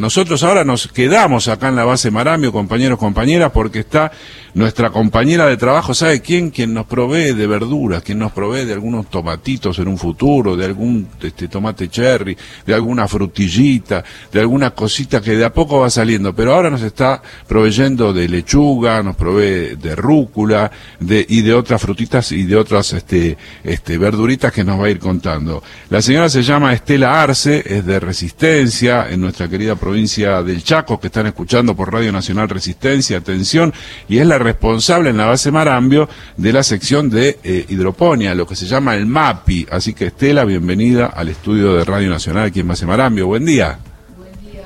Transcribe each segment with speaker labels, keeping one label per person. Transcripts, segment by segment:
Speaker 1: Nosotros ahora nos quedamos acá en la base Marambio, compañeros, compañeras, porque está nuestra compañera de trabajo, ¿sabe quién? Quien nos provee de verduras, quien nos provee de algunos tomatitos en un futuro, de algún este, tomate cherry, de alguna frutillita, de alguna cosita que de a poco va saliendo, pero ahora nos está proveyendo de lechuga, nos provee de rúcula, de, y de otras frutitas y de otras este, este, verduritas que nos va a ir contando. La señora se llama Estela Arce, es de Resistencia, en nuestra querida provincia del Chaco, que están escuchando por Radio Nacional Resistencia, atención, y es la responsable en la base Marambio de la sección de eh, hidroponía, lo que se llama el MAPI. Así que Estela, bienvenida al estudio de Radio Nacional aquí en Base Marambio. Buen día. Buen día.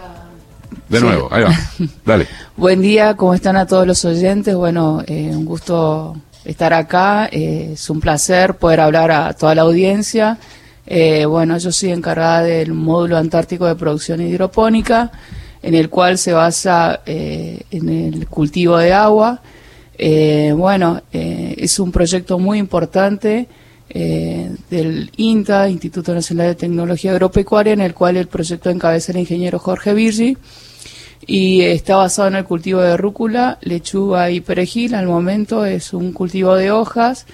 Speaker 1: De nuevo, ahí va. Dale.
Speaker 2: Buen día, ¿cómo están a todos los oyentes? Bueno, eh, un gusto estar acá. Eh, es un placer poder hablar a toda la audiencia. Eh, bueno, yo soy encargada del módulo antártico de producción hidropónica, en el cual se basa eh, en el cultivo de agua. Eh, bueno, es un proyecto muy importante del INTA, Instituto Nacional de Tecnología Agropecuaria, en el cual el proyecto encabeza el ingeniero Jorge Virgi y está basado en el cultivo de rúcula, lechuga y perejil. Al momento es un cultivo de hojas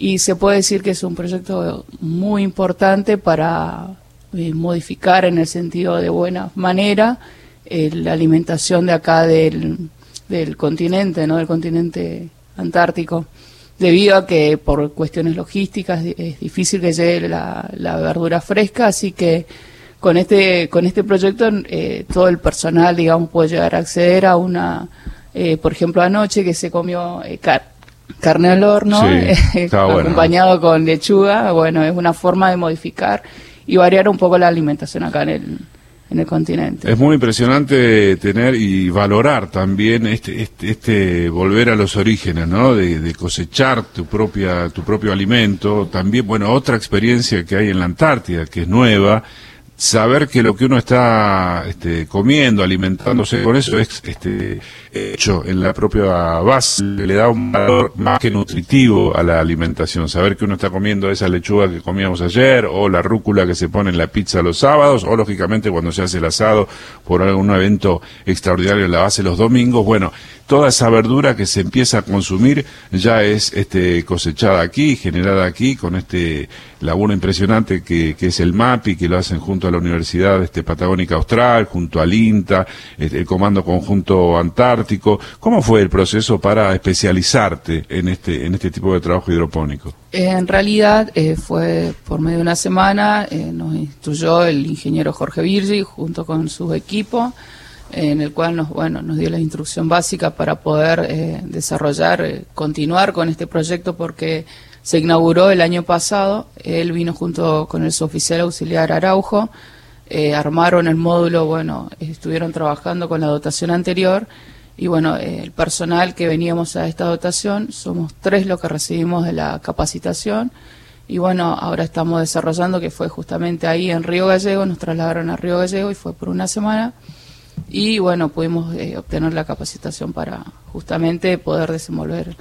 Speaker 2: y se puede decir que es un proyecto muy importante para eh, modificar en el sentido de buena manera eh, la alimentación de acá del, del continente, ¿no? del continente antártico, debido a que por cuestiones logísticas es difícil que llegue la, verdura fresca, así que con este con este proyecto eh, todo el personal digamos puede llegar a acceder a una por ejemplo anoche que se comió carne al horno, acompañado con lechuga, bueno, es una forma de modificar y variar un poco la alimentación acá en el, en el continente.
Speaker 1: Es muy impresionante tener y valorar también este, este, este volver a los orígenes, ¿no? De, de, cosechar tu propia, tu propio alimento. También, bueno, otra experiencia que hay en la Antártida, que es nueva, saber que lo que uno está este, comiendo, alimentándose con eso es este, hecho en la propia base, le da un valor más que nutritivo a la alimentación. Saber que uno está comiendo esa lechuga que comíamos ayer, o la rúcula que se pone en la pizza los sábados, o lógicamente cuando se hace el asado por algún evento extraordinario en la base los domingos, bueno, toda esa verdura que se empieza a consumir ya es este, cosechada aquí, generada aquí, con este laburo impresionante que, que es el MAPI, que lo hacen junto a la Universidad este, Patagónica Austral, junto al INTA, este, el Comando Conjunto Antártico. ¿Cómo fue el proceso para especializarte en este, en este tipo de trabajo hidropónico?
Speaker 2: En realidad eh, fue por medio de una semana, eh, nos instruyó el ingeniero Jorge Virgi junto con su equipo en el cual nos, bueno, nos dio la instrucción básica para poder eh, desarrollar, eh, continuar con este proyecto porque se inauguró el año pasado. Él vino junto con el oficial auxiliar Araujo, eh, armaron el módulo, bueno, estuvieron trabajando con la dotación anterior y bueno, el personal que veníamos a esta dotación, somos tres los que recibimos de la capacitación y bueno, ahora estamos desarrollando que fue justamente ahí en Río Gallego, nos trasladaron a Río Gallego y fue por una semana y bueno, pudimos eh, obtener la capacitación para justamente poder desenvolver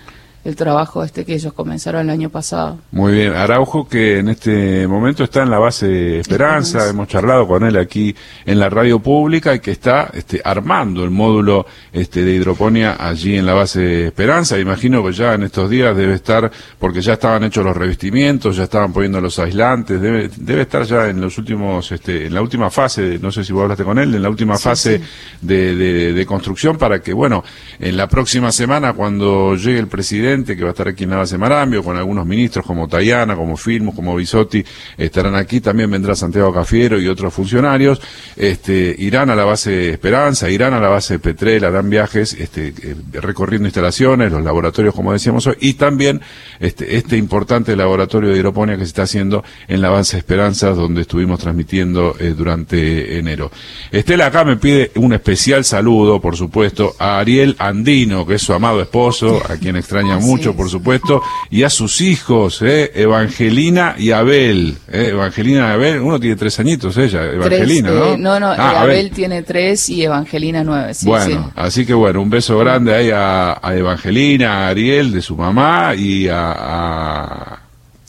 Speaker 2: el trabajo este que ellos comenzaron el año pasado.
Speaker 1: Muy bien, Araujo que en este momento está en la base Esperanza, hemos charlado con él aquí en la radio pública y que está este, armando el módulo este, de hidroponía allí en la base Esperanza. Imagino que ya en estos días debe estar, porque ya estaban hechos los revestimientos, ya estaban poniendo los aislantes, debe, debe estar ya en los últimos, este, en la última fase, no sé si vos hablaste con él, en la última fase De, de, de construcción para que, bueno, en la próxima semana cuando llegue el presidente que va a estar aquí en la base Marambio, con algunos ministros como Tayana, como Filmus, como Bisotti, estarán aquí, también vendrá Santiago Cafiero y otros funcionarios, este, irán a la base Esperanza, irán a la base Petrel, harán viajes, este, eh, recorriendo instalaciones, los laboratorios, como decíamos hoy, y también este, este importante laboratorio de hidroponía que se está haciendo en la base Esperanza, donde estuvimos transmitiendo eh, durante enero. Estela acá me pide un especial saludo, por supuesto, a Ariel Andino, que es su amado esposo, a quien extraña mucho, por supuesto, y a sus hijos, eh, Evangelina y Abel. Eh, Evangelina y Abel, uno tiene tres añitos, ella, Evangelina, ¿no?
Speaker 2: Eh, no, no, ah, Abel, tiene tres y Evangelina nueve. Sí,
Speaker 1: bueno, así que bueno, un beso grande ahí a, Evangelina, a Ariel de su mamá y a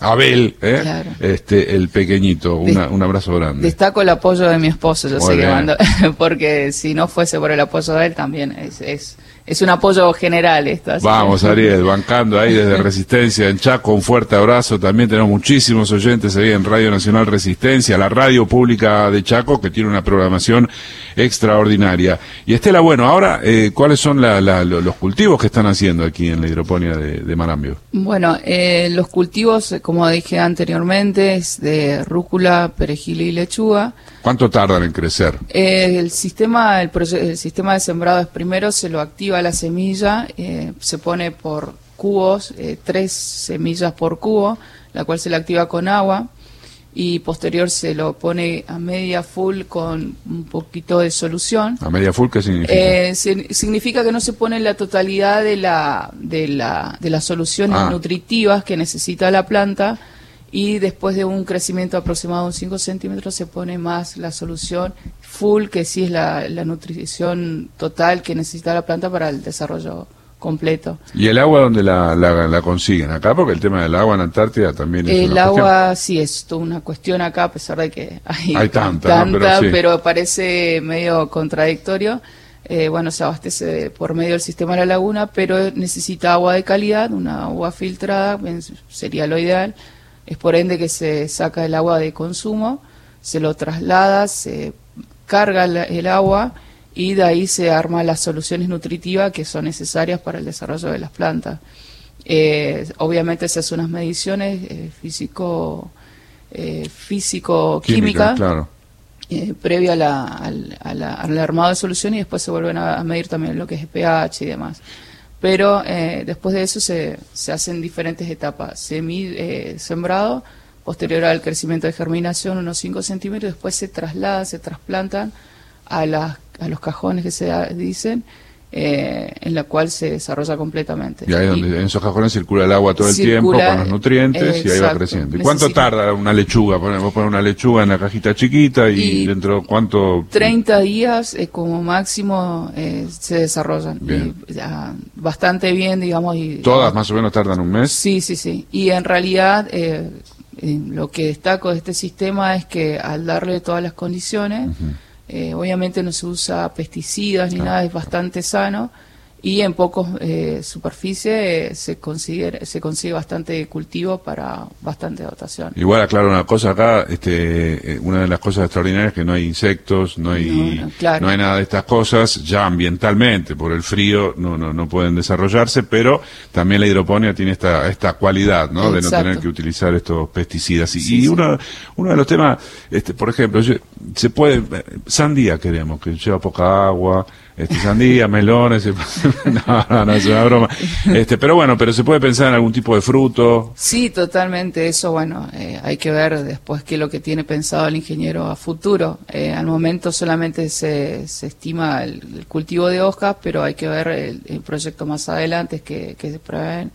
Speaker 1: Abel, ¿eh? este, el pequeñito, un abrazo grande.
Speaker 2: Destaco el apoyo de mi esposo, yo sé que mando, porque si no fuese por el apoyo de él también es, es es un apoyo general esto.
Speaker 1: Vamos, Ariel, bancando ahí desde Resistencia en Chaco, un fuerte abrazo. También tenemos muchísimos oyentes ahí en Radio Nacional Resistencia, la radio pública de Chaco, que tiene una programación extraordinaria. Y Estela, bueno, ahora, eh, ¿cuáles son los cultivos que están haciendo aquí en la hidroponía de, Marambio?
Speaker 2: Bueno, eh, los cultivos, como dije anteriormente, es de rúcula, perejil y lechuga.
Speaker 1: ¿Cuánto tardan en crecer?
Speaker 2: Eh, el, sistema, el, sistema de sembrado es primero se lo activa la semilla, eh, se pone por cubos, eh, tres semillas por cubo, la cual se le activa con agua y posterior se lo pone a media full con un poquito de solución.
Speaker 1: ¿A media full qué significa?
Speaker 2: significa que no se pone la totalidad de la, de la, de las soluciones ah. nutritivas que necesita la planta y después de un crecimiento aproximado de un 5 centímetros se pone más la solución full, que sí es la, nutrición total que necesita la planta para el desarrollo completo.
Speaker 1: ¿Y el agua dónde la, la, consiguen? Acá, porque el tema del agua en Antártida también es
Speaker 2: El agua sí es toda una cuestión acá, a pesar de que hay, tanta, pero, parece medio contradictorio. Eh, bueno, se abastece por medio del sistema de la laguna, pero necesita agua de calidad, una agua filtrada, sería lo ideal es por ende que se saca el agua de consumo, se lo traslada, se carga el agua y de ahí se arman las soluciones nutritivas que son necesarias para el desarrollo de las plantas. Eh, obviamente se hacen unas mediciones eh, físico eh, físico química, claro. previo al, armado de solución y después se vuelven a, a medir también lo que es pH y demás pero eh, después de eso se, se hacen diferentes etapas. Semi eh, sembrado, posterior al crecimiento de germinación, unos 5 centímetros, después se traslada, se trasplantan a, las, a los cajones que se dicen, eh, en la cual se desarrolla completamente.
Speaker 1: Y ahí donde en esos cajones circula el agua todo el tiempo con los nutrientes y ahí va creciendo. ¿Y cuánto tarda una lechuga? Vos pones una lechuga en la cajita chiquita y, dentro cuánto...
Speaker 2: 30 días eh, como máximo eh, se desarrollan. bastante bien, digamos. Y,
Speaker 1: ¿Todas más o menos tardan un mes?
Speaker 2: Sí, sí, sí. Y en realidad lo que destaco de este sistema es que al darle todas las condiciones... Eh, obviamente no se usa pesticidas ni nada, es bastante sano y en pocos eh, superficie se consigue se consigue bastante cultivo para bastante dotación.
Speaker 1: Igual aclaro una cosa acá, este, eh, una de las cosas extraordinarias es que no hay insectos, no hay no, hay nada de estas cosas, ya ambientalmente por el frío no no, no pueden desarrollarse, pero también la hidroponía tiene esta esta cualidad, ¿no? De no tener que utilizar estos pesticidas y, uno uno de los temas, este, por ejemplo, se puede sandía queremos que lleva poca agua este, sandía, melones, no, no, no, es una broma. Este, pero bueno, pero se puede pensar en algún tipo de fruto.
Speaker 2: Sí, totalmente, eso bueno, eh, hay que ver después qué es lo que tiene pensado el ingeniero a futuro. Eh, al momento solamente se, se estima el, cultivo de hojas, pero hay que ver el, proyecto más adelante que, que se prevén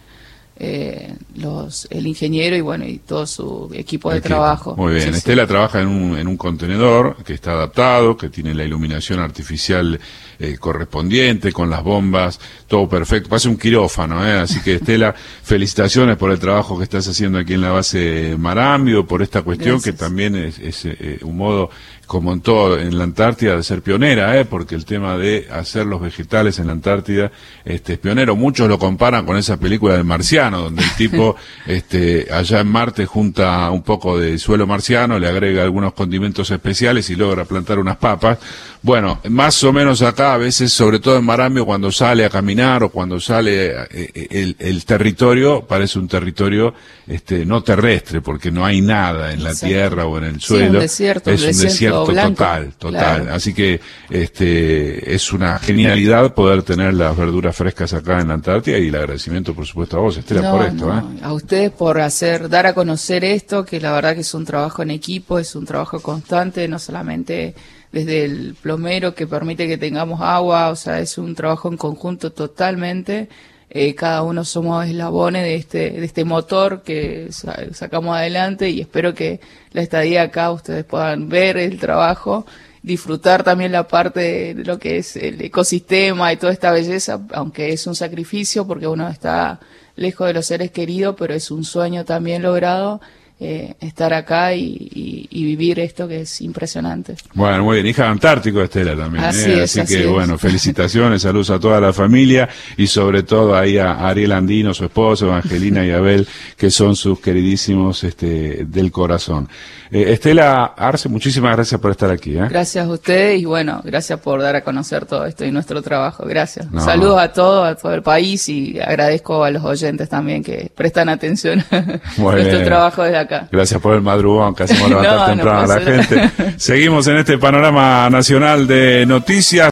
Speaker 2: eh, los, el ingeniero y bueno y todo su equipo de trabajo.
Speaker 1: Muy bien, Estela trabaja en un, en un contenedor que está adaptado, que tiene la iluminación artificial eh, correspondiente, con las bombas, todo perfecto. Parece un quirófano, ¿eh? así que Estela, felicitaciones por el trabajo que estás haciendo aquí en la base Marambio, por esta cuestión que también es, es eh, un modo como en todo en la Antártida, de ser pionera, ¿eh? porque el tema de hacer los vegetales en la Antártida este, es pionero. Muchos lo comparan con esa película del marciano, donde el tipo este, allá en Marte junta un poco de suelo marciano, le agrega algunos condimentos especiales y logra plantar unas papas. Bueno, más o menos acá, a veces, sobre todo en Marambio, cuando sale a caminar o cuando sale eh, el, territorio, parece un territorio este, no terrestre, porque no hay nada en la tierra o en el suelo.
Speaker 2: un desierto, es un desierto,
Speaker 1: total, total. Así que este, es una genialidad poder tener las verduras frescas acá en la Antártida y el agradecimiento, por supuesto, a vos, Estela, por esto. ¿eh?
Speaker 2: A ustedes por hacer, dar a conocer esto, que la verdad que es un trabajo en equipo, es un trabajo constante, no solamente desde el plomero que permite que tengamos agua, o sea, es un trabajo en conjunto totalmente. Eh, cada uno somos eslabones de este, de este motor que sacamos adelante y espero que la estadía acá ustedes puedan ver el trabajo disfrutar también la parte de lo que es el ecosistema y toda esta belleza, aunque es un sacrificio porque uno está lejos de los seres queridos, pero es un sueño también logrado eh, estar acá y, vivir esto que es impresionante.
Speaker 1: Bueno, muy bien, hija Antártico Estela también. Así, ¿eh? así que bueno, felicitaciones, saludos a toda la familia y sobre todo ahí a Ariel Andino, su esposo, Angelina y Abel, que son sus queridísimos este, del corazón. Eh, Estela Arce, muchísimas gracias por estar aquí.
Speaker 2: Gracias a ustedes y bueno, gracias por dar a conocer todo esto y nuestro trabajo. Gracias. Saludos a todo, a todo el país y agradezco a los oyentes también que prestan atención a nuestro trabajo desde acá.
Speaker 1: Gracias por el madrugón que hacemos levantar temprano a la gente. Seguimos en este panorama nacional de noticias.